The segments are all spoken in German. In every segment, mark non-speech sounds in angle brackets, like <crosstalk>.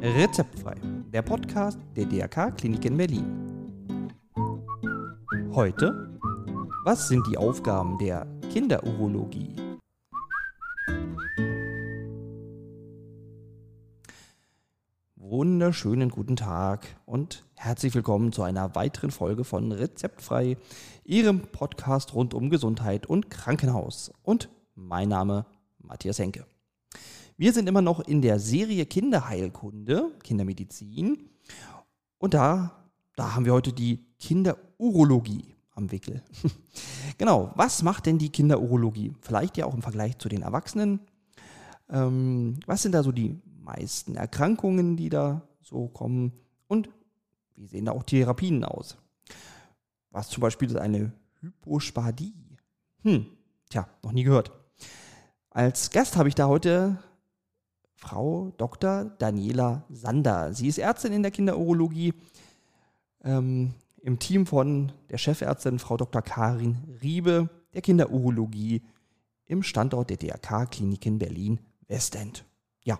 Rezeptfrei, der Podcast der DRK Klinik in Berlin. Heute, was sind die Aufgaben der Kinderurologie? Wunderschönen guten Tag und herzlich willkommen zu einer weiteren Folge von Rezeptfrei, Ihrem Podcast rund um Gesundheit und Krankenhaus. Und mein Name Matthias Henke. Wir sind immer noch in der Serie Kinderheilkunde, Kindermedizin. Und da, da haben wir heute die Kinderurologie am Wickel. <laughs> genau, was macht denn die Kinderurologie? Vielleicht ja auch im Vergleich zu den Erwachsenen. Ähm, was sind da so die meisten Erkrankungen, die da so kommen? Und wie sehen da auch Therapien aus? Was zum Beispiel ist eine Hypospadie? Hm, tja, noch nie gehört. Als Gast habe ich da heute Frau Dr. Daniela Sander. Sie ist Ärztin in der Kinderurologie ähm, im Team von der Chefärztin Frau Dr. Karin Riebe der Kinderurologie im Standort der DRK Klinik in Berlin Westend. Ja,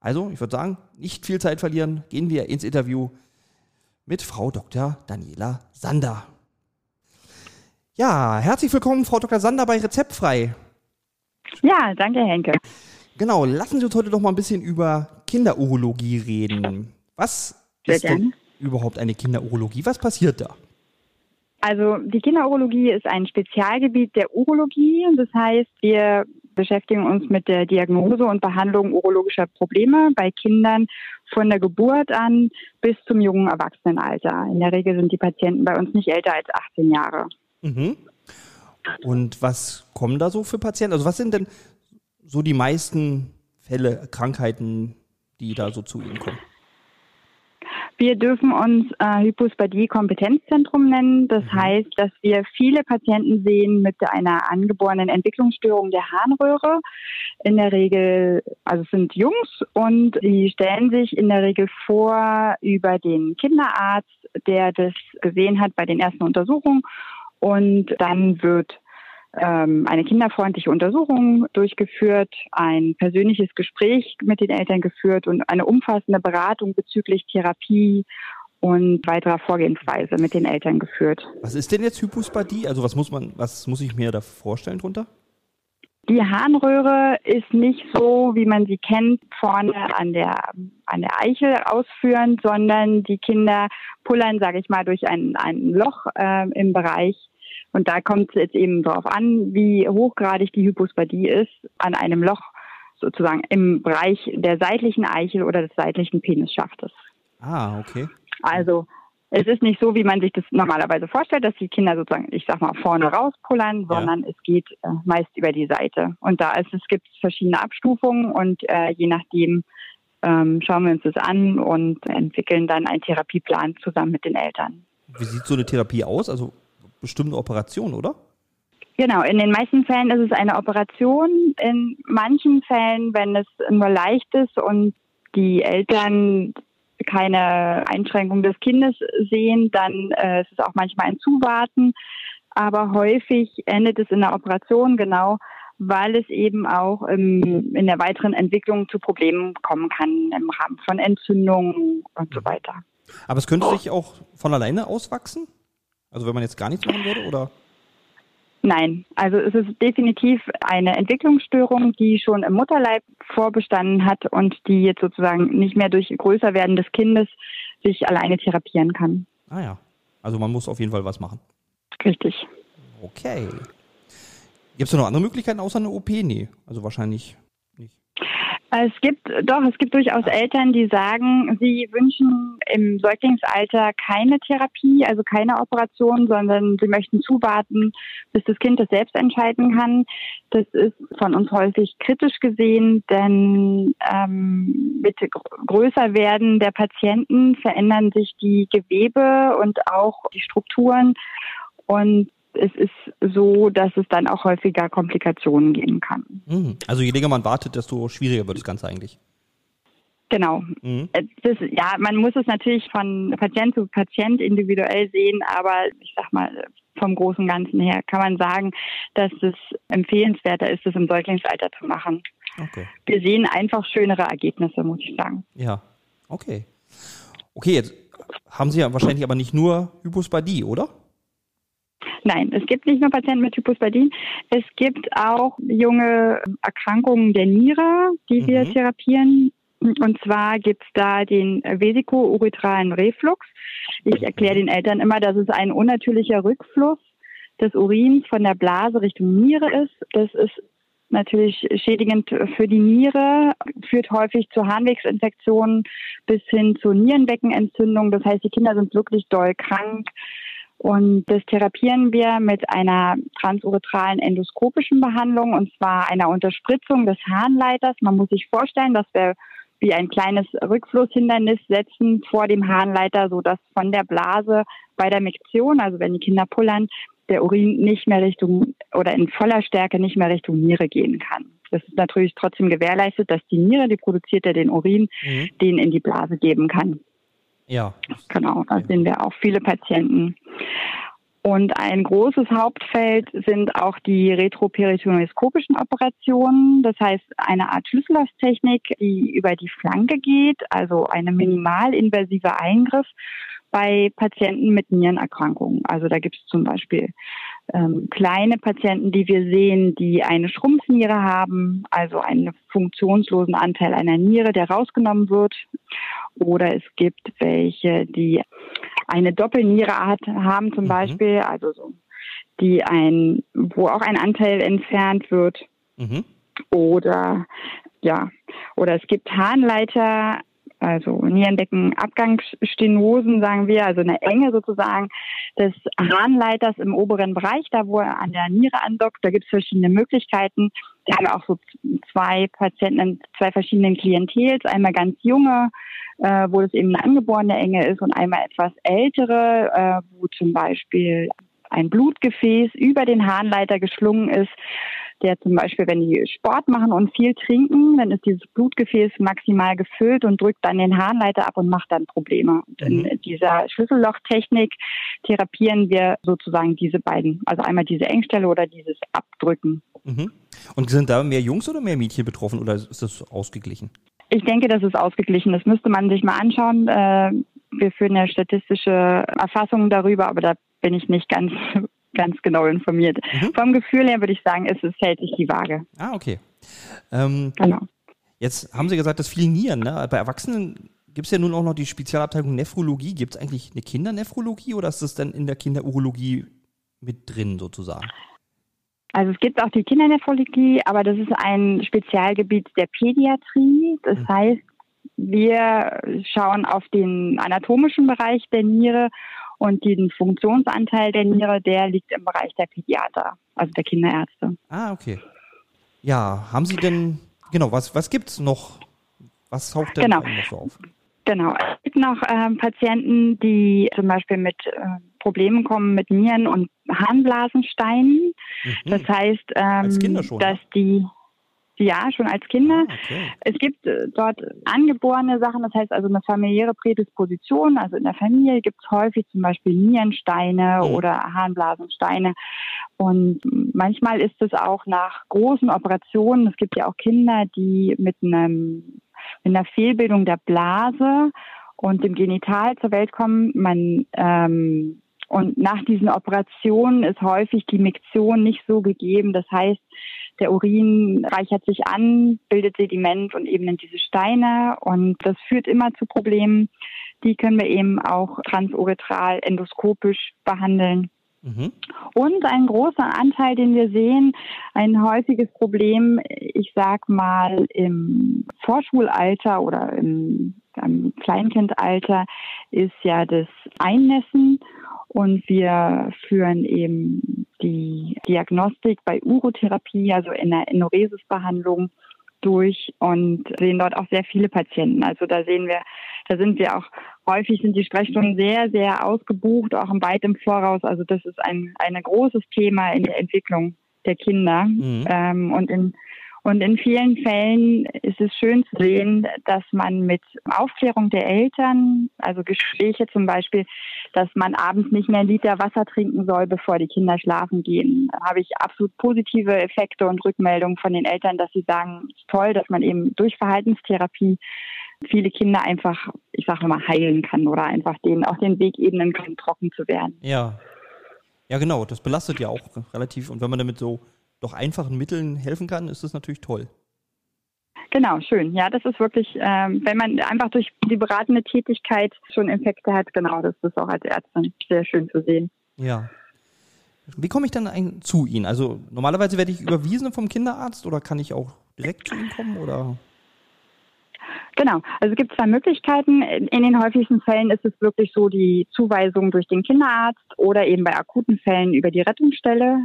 also ich würde sagen, nicht viel Zeit verlieren, gehen wir ins Interview mit Frau Dr. Daniela Sander. Ja, herzlich willkommen, Frau Dr. Sander bei Rezeptfrei. Ja, danke, Henke. Genau, lassen Sie uns heute doch mal ein bisschen über Kinderurologie reden. Was Sehr ist denn überhaupt eine Kinderurologie? Was passiert da? Also die Kinderurologie ist ein Spezialgebiet der Urologie. Das heißt, wir beschäftigen uns mit der Diagnose und Behandlung urologischer Probleme bei Kindern von der Geburt an bis zum jungen Erwachsenenalter. In der Regel sind die Patienten bei uns nicht älter als 18 Jahre. Mhm. Und was kommen da so für Patienten? Also was sind denn so die meisten Fälle, Krankheiten, die da so zu Ihnen kommen? Wir dürfen uns äh, Hypospadie-Kompetenzzentrum nennen. Das heißt, dass wir viele Patienten sehen mit einer angeborenen Entwicklungsstörung der Harnröhre. In der Regel, also es sind Jungs und die stellen sich in der Regel vor über den Kinderarzt, der das gesehen hat bei den ersten Untersuchungen. Und dann wird ähm, eine kinderfreundliche Untersuchung durchgeführt, ein persönliches Gespräch mit den Eltern geführt und eine umfassende Beratung bezüglich Therapie und weiterer Vorgehensweise mit den Eltern geführt. Was ist denn jetzt Hypospadie? Also was muss man, was muss ich mir da vorstellen drunter? Die Harnröhre ist nicht so, wie man sie kennt, vorne an der, an der Eichel ausführend, sondern die Kinder pullern, sage ich mal, durch ein, ein Loch äh, im Bereich und da kommt es jetzt eben darauf an, wie hochgradig die Hypospadie ist an einem Loch sozusagen im Bereich der seitlichen Eichel oder des seitlichen Penisschaftes. Ah, okay. Also es ist nicht so, wie man sich das normalerweise vorstellt, dass die Kinder sozusagen, ich sag mal, vorne rauspullern, Ja. sondern es geht äh, meist über die Seite. Und da ist es gibt verschiedene Abstufungen und äh, je nachdem ähm, schauen wir uns das an und entwickeln dann einen Therapieplan zusammen mit den Eltern. Wie sieht so eine Therapie aus? Also bestimmt eine Operation, oder? Genau, in den meisten Fällen ist es eine Operation. In manchen Fällen, wenn es nur leicht ist und die Eltern keine Einschränkung des Kindes sehen, dann äh, ist es auch manchmal ein Zuwarten. Aber häufig endet es in der Operation, genau, weil es eben auch im, in der weiteren Entwicklung zu Problemen kommen kann im Rahmen von Entzündungen und so weiter. Aber es könnte sich auch von alleine auswachsen? Also wenn man jetzt gar nichts machen würde, oder? Nein, also es ist definitiv eine Entwicklungsstörung, die schon im Mutterleib vorbestanden hat und die jetzt sozusagen nicht mehr durch Größerwerden des Kindes sich alleine therapieren kann. Ah ja. Also man muss auf jeden Fall was machen. Richtig. Okay. Gibt es noch andere Möglichkeiten außer eine OP? Nee. Also wahrscheinlich. Es gibt doch, es gibt durchaus Eltern, die sagen, sie wünschen im Säuglingsalter keine Therapie, also keine Operation, sondern sie möchten zuwarten, bis das Kind das selbst entscheiden kann. Das ist von uns häufig kritisch gesehen, denn ähm, mit gr- Größerwerden der Patienten verändern sich die Gewebe und auch die Strukturen und es ist so, dass es dann auch häufiger Komplikationen geben kann. Mhm. Also je länger man wartet, desto schwieriger wird das Ganze eigentlich. Genau. Mhm. Äh, Das, ja, man muss es natürlich von Patient zu Patient individuell sehen, aber ich sag mal, vom großen Ganzen her kann man sagen, dass es empfehlenswerter ist, es im Säuglingsalter zu machen. Okay. Wir sehen einfach schönere Ergebnisse, muss ich sagen. Ja. Okay. Okay, jetzt haben Sie ja wahrscheinlich aber nicht nur Hypospadie, oder? Nein, es gibt nicht nur Patienten mit Hypospadie. Es gibt auch junge Erkrankungen der Niere, die mhm. wir therapieren. Und zwar gibt es da den vesikouretralen Reflux. Ich erkläre den Eltern immer, dass es ein unnatürlicher Rückfluss des Urins von der Blase Richtung Niere ist. Das ist natürlich schädigend für die Niere, führt häufig zu Harnwegsinfektionen bis hin zu Nierenbeckenentzündung. Das heißt, die Kinder sind wirklich doll krank. Und das therapieren wir mit einer transuretralen endoskopischen Behandlung und zwar einer Unterspritzung des Harnleiters. Man muss sich vorstellen, dass wir wie ein kleines Rückflusshindernis setzen vor dem Harnleiter, sodass von der Blase bei der Miktion, also wenn die Kinder pullern, der Urin nicht mehr Richtung oder in voller Stärke nicht mehr Richtung Niere gehen kann. Das ist natürlich trotzdem gewährleistet, dass die Niere, die produziert ja den Urin, mhm. den in die Blase geben kann. Ja. Genau, da sehen wir auch viele Patienten. Und ein großes Hauptfeld sind auch die retroperitoneoskopischen Operationen. Das heißt, eine Art Schlüssellosstechnik, die über die Flanke geht, also eine minimalinvasive Eingriff bei Patienten mit Nierenerkrankungen. Also da gibt es zum Beispiel ähm, kleine Patienten, die wir sehen, die eine Schrumpfniere haben, also einen funktionslosen Anteil einer Niere, der rausgenommen wird. Oder es gibt welche, die eine Doppelniere haben zum mhm. Beispiel, also so, die ein, wo auch ein Anteil entfernt wird. Mhm. Oder ja, oder es gibt Harnleiter, also Nierenbeckenabgangsstenosen, sagen wir, also eine Enge sozusagen des Harnleiters im oberen Bereich, da wo er an der Niere andockt. Da gibt es verschiedene Möglichkeiten. Wir haben auch so zwei Patienten in zwei verschiedenen Klientels, einmal ganz junge, äh, wo es eben eine angeborene Enge ist und einmal etwas ältere, äh, wo zum Beispiel ein Blutgefäß über den Harnleiter geschlungen ist der zum Beispiel, wenn die Sport machen und viel trinken, dann ist dieses Blutgefäß maximal gefüllt und drückt dann den Harnleiter ab und macht dann Probleme. Und in mhm. dieser Schlüssellochtechnik therapieren wir sozusagen diese beiden, also einmal diese Engstelle oder dieses Abdrücken. Mhm. Und sind da mehr Jungs oder mehr Mädchen betroffen oder ist das ausgeglichen? Ich denke, das ist ausgeglichen. Das müsste man sich mal anschauen. Äh, wir führen ja statistische Erfassungen darüber, aber da bin ich nicht ganz ganz genau informiert. Mhm. Vom Gefühl her würde ich sagen, es, es hält sich die Waage. Ah, okay. Ähm, genau. Jetzt haben Sie gesagt, dass viele Nieren. Ne? Bei Erwachsenen gibt es ja nun auch noch die Spezialabteilung Nephrologie. Gibt es eigentlich eine Kindernephrologie oder ist das dann in der Kinderurologie mit drin sozusagen? Also es gibt auch die Kindernephrologie, aber das ist ein Spezialgebiet der Pädiatrie. Das mhm. heißt, wir schauen auf den anatomischen Bereich der Niere und den Funktionsanteil der Niere, der liegt im Bereich der Pädiater, also der Kinderärzte. Ah, okay. Ja, haben Sie denn, genau, was, was gibt es noch? Was taucht denn genau. noch so auf? Genau, es gibt noch ähm, Patienten, die zum Beispiel mit äh, Problemen kommen mit Nieren- und Harnblasensteinen. Mhm. Das heißt, ähm, dass die ja, schon als Kinder. Ah, okay. Es gibt äh, dort angeborene Sachen, das heißt also eine familiäre Prädisposition. Also in der Familie gibt es häufig zum Beispiel Nierensteine mhm. oder Harnblasensteine. Und manchmal ist es auch nach großen Operationen. Es gibt ja auch Kinder, die mit einem mit einer Fehlbildung der Blase und dem Genital zur Welt kommen. Man ähm, und nach diesen Operationen ist häufig die Miktion nicht so gegeben. Das heißt, der Urin reichert sich an, bildet Sediment und eben diese Steine und das führt immer zu Problemen. Die können wir eben auch transuretral endoskopisch behandeln. Mhm. Und ein großer Anteil, den wir sehen, ein häufiges Problem, ich sag mal im Vorschulalter oder im, im Kleinkindalter, ist ja das Einnässen. Und wir führen eben die Diagnostik bei Urotherapie, also in der Enoresis-Behandlung durch und sehen dort auch sehr viele Patienten. Also da sehen wir, da sind wir auch häufig sind die Sprechstunden sehr, sehr ausgebucht, auch weit im Voraus. Also das ist ein, ein großes Thema in der Entwicklung der Kinder. Mhm. Ähm, und in und in vielen Fällen ist es schön zu sehen, dass man mit Aufklärung der Eltern, also Gespräche zum Beispiel, dass man abends nicht mehr einen Liter Wasser trinken soll, bevor die Kinder schlafen gehen, da habe ich absolut positive Effekte und Rückmeldungen von den Eltern, dass sie sagen, toll, dass man eben durch Verhaltenstherapie viele Kinder einfach, ich sage mal, heilen kann oder einfach denen auch den Weg ebnen kann, trocken zu werden. Ja. Ja, genau. Das belastet ja auch relativ. Und wenn man damit so doch einfachen Mitteln helfen kann, ist das natürlich toll. Genau, schön. Ja, das ist wirklich, ähm, wenn man einfach durch die beratende Tätigkeit schon Infekte hat, genau, das ist auch als Ärztin sehr schön zu sehen. Ja. Wie komme ich dann ein, zu Ihnen? Also normalerweise werde ich überwiesen vom Kinderarzt oder kann ich auch direkt zu Ihnen kommen oder? Genau, also es gibt zwei Möglichkeiten. In den häufigsten Fällen ist es wirklich so die Zuweisung durch den Kinderarzt oder eben bei akuten Fällen über die Rettungsstelle.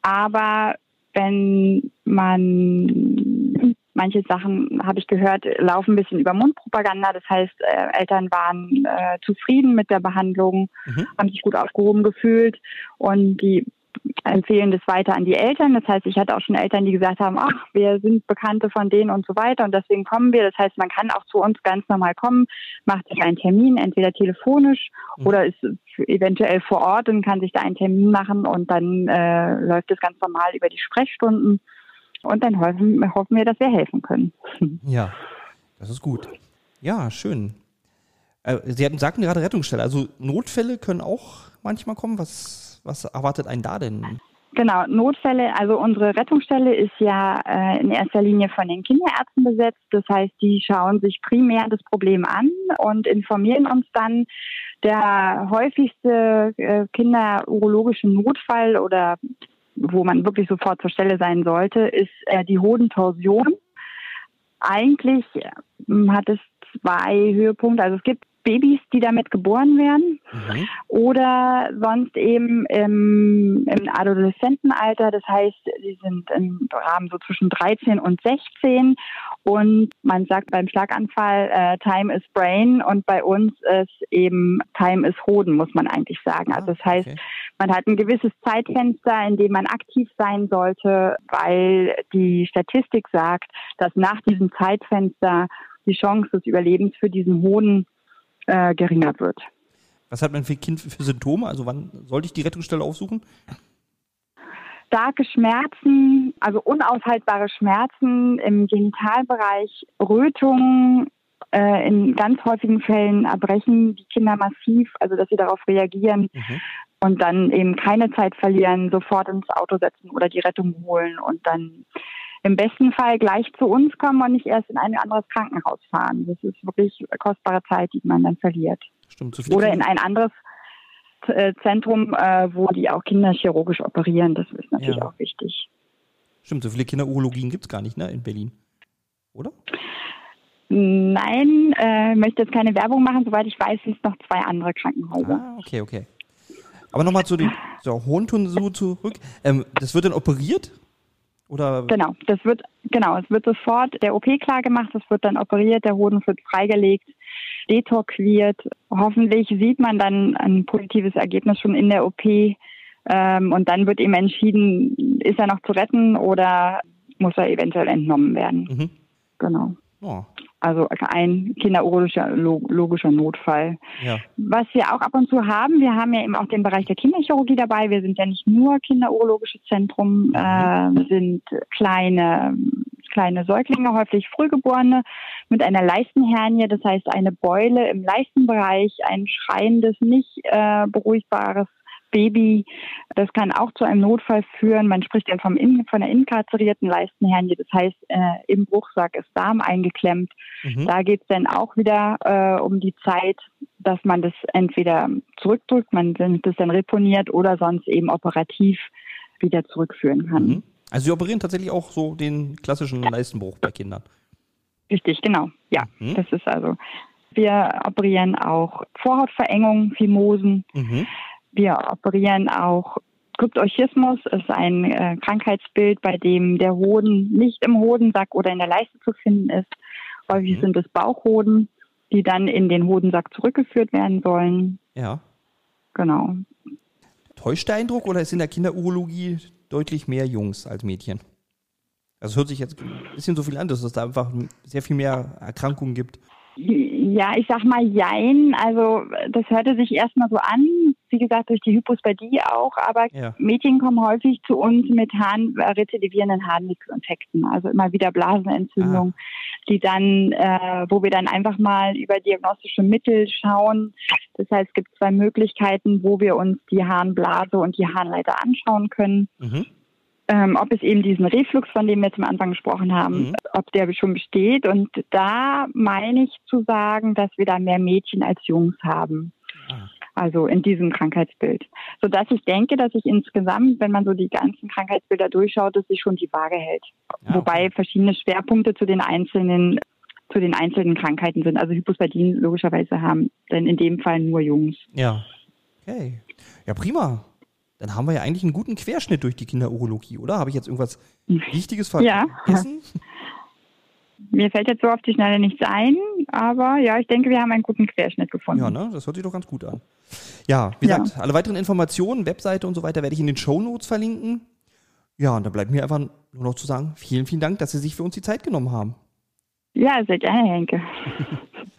Aber wenn man manche Sachen, habe ich gehört, laufen ein bisschen über Mundpropaganda. Das heißt, äh, Eltern waren äh, zufrieden mit der Behandlung, mhm. haben sich gut aufgehoben gefühlt und die empfehlen das weiter an die Eltern. Das heißt, ich hatte auch schon Eltern, die gesagt haben, ach, wir sind Bekannte von denen und so weiter und deswegen kommen wir. Das heißt, man kann auch zu uns ganz normal kommen, macht sich einen Termin, entweder telefonisch mhm. oder ist eventuell vor Ort und kann sich da einen Termin machen und dann äh, läuft es ganz normal über die Sprechstunden und dann hoffen, hoffen wir, dass wir helfen können. <laughs> Ja, das ist gut. Ja, schön. Äh, Sie hatten, sagten gerade Rettungsstelle. Also Notfälle können auch manchmal kommen. Was was erwartet einen da denn? Genau, Notfälle, also unsere Rettungsstelle ist ja äh, in erster Linie von den Kinderärzten besetzt. Das heißt, die schauen sich primär das Problem an und informieren uns dann. Der häufigste äh, kinderurologische Notfall oder wo man wirklich sofort zur Stelle sein sollte, ist äh, die Hodentorsion. Eigentlich äh, hat es zwei Höhepunkte. Also es gibt Babys, die damit geboren werden mhm. oder sonst eben im, im Adoleszentenalter. Das heißt, sie sind im Rahmen so zwischen 13 und 16 und man sagt beim Schlaganfall äh, Time is Brain und bei uns ist eben Time is Hoden, muss man eigentlich sagen. Also das heißt, okay. man hat ein gewisses Zeitfenster, in dem man aktiv sein sollte, weil die Statistik sagt, dass nach diesem Zeitfenster die Chance des Überlebens für diesen Hoden äh, geringer wird. Was hat man für Kind für Symptome? Also wann sollte ich die Rettungsstelle aufsuchen? Starke Schmerzen, also unaushaltbare Schmerzen im Genitalbereich, Rötungen, äh, in ganz häufigen Fällen erbrechen die Kinder massiv, also dass sie darauf reagieren mhm. und dann eben keine Zeit verlieren, sofort ins Auto setzen oder die Rettung holen und dann im besten Fall gleich zu uns kommen und nicht erst in ein anderes Krankenhaus fahren. Das ist wirklich kostbare Zeit, die man dann verliert. Stimmt, so Oder in ein anderes äh, Zentrum, äh, wo die auch Kinder chirurgisch operieren. Das ist natürlich ja. auch wichtig. Stimmt, so viele Kinderurologien gibt es gar nicht ne, in Berlin, oder? Nein, äh, möchte jetzt keine Werbung machen. Soweit ich weiß, sind es noch zwei andere Krankenhäuser. Ah, okay, okay. Aber nochmal zu dem zur Hohntonsur zurück. Ähm, das wird dann operiert? Oder? Genau, das wird, genau, es wird sofort der OP klar gemacht, es wird dann operiert, der Hoden wird freigelegt, detorquiert. Hoffentlich sieht man dann ein positives Ergebnis schon in der OP. Ähm, und dann wird eben entschieden, ist er noch zu retten oder muss er eventuell entnommen werden. Mhm. Genau. Oh. Also ein kinderurologischer Notfall. Ja. Was wir auch ab und zu haben, wir haben ja eben auch den Bereich der Kinderchirurgie dabei. Wir sind ja nicht nur kinderurologisches Zentrum, mhm. äh, sind kleine kleine Säuglinge, häufig Frühgeborene mit einer Leistenhernie, das heißt eine Beule im Leistenbereich, ein schreiendes, nicht äh, beruhigbares Baby. Das kann auch zu einem Notfall führen. Man spricht dann vom in, von der inkarzerierten Leistenhernie. Das heißt, äh, im Bruchsack ist Darm eingeklemmt. Mhm. Da geht es dann auch wieder äh, um die Zeit, dass man das entweder zurückdrückt, man das dann reponiert oder sonst eben operativ wieder zurückführen kann. Mhm. Also Sie operieren tatsächlich auch so den klassischen Leistenbruch bei Kindern. Richtig, genau. Ja, mhm. das ist also. Wir operieren auch Vorhautverengung, Phimosen. Mhm. Wir operieren auch Kryptorchismus, ist ein äh, Krankheitsbild, bei dem der Hoden nicht im Hodensack oder in der Leiste zu finden ist. Häufig mhm. sind es Bauchhoden, die dann in den Hodensack zurückgeführt werden sollen. Ja. Genau. Täuscht der Eindruck oder ist in der Kinderurologie deutlich mehr Jungs als Mädchen? Also es hört sich jetzt ein bisschen so viel an, dass es da einfach sehr viel mehr Erkrankungen gibt. Ja, ich sag mal Jein. Also das hörte sich erstmal so an, wie gesagt, durch die Hypospadie auch, aber ja. Mädchen kommen häufig zu uns mit Harn, rezidivierenden Harnwegsinfekten, also immer wieder Blasenentzündung. Ah. die dann, äh, wo wir dann einfach mal über diagnostische Mittel schauen. Das heißt, es gibt zwei Möglichkeiten, wo wir uns die Harnblase und die Harnleiter anschauen können. Mhm. Ähm, ob es eben diesen Reflux, von dem wir zum Anfang gesprochen haben, mhm. ob der schon besteht. Und da meine ich zu sagen, dass wir da mehr Mädchen als Jungs haben. Ah also in diesem Krankheitsbild. Sodass ich denke, dass sich insgesamt, wenn man so die ganzen Krankheitsbilder durchschaut, dass sich schon die Waage hält. Ja, Wobei verschiedene Schwerpunkte zu den einzelnen zu den einzelnen Krankheiten sind. Also Hypospadien logischerweise haben dann in dem Fall nur Jungs. Ja. Okay. Ja, prima. Dann haben wir ja eigentlich einen guten Querschnitt durch die Kinderurologie, oder? Habe ich jetzt irgendwas <laughs> Wichtiges vergessen? Ja. <laughs> Mir fällt jetzt so auf die Schnelle nichts ein, aber ja, ich denke, wir haben einen guten Querschnitt gefunden. Ja, ne? Das hört sich doch ganz gut an. Ja, wie ja. gesagt, alle weiteren Informationen, Webseite und so weiter werde ich in den Show Notes verlinken. Ja, und da bleibt mir einfach nur noch zu sagen, vielen, vielen Dank, dass Sie sich für uns die Zeit genommen haben. Ja, sehr gerne, Henke. <laughs>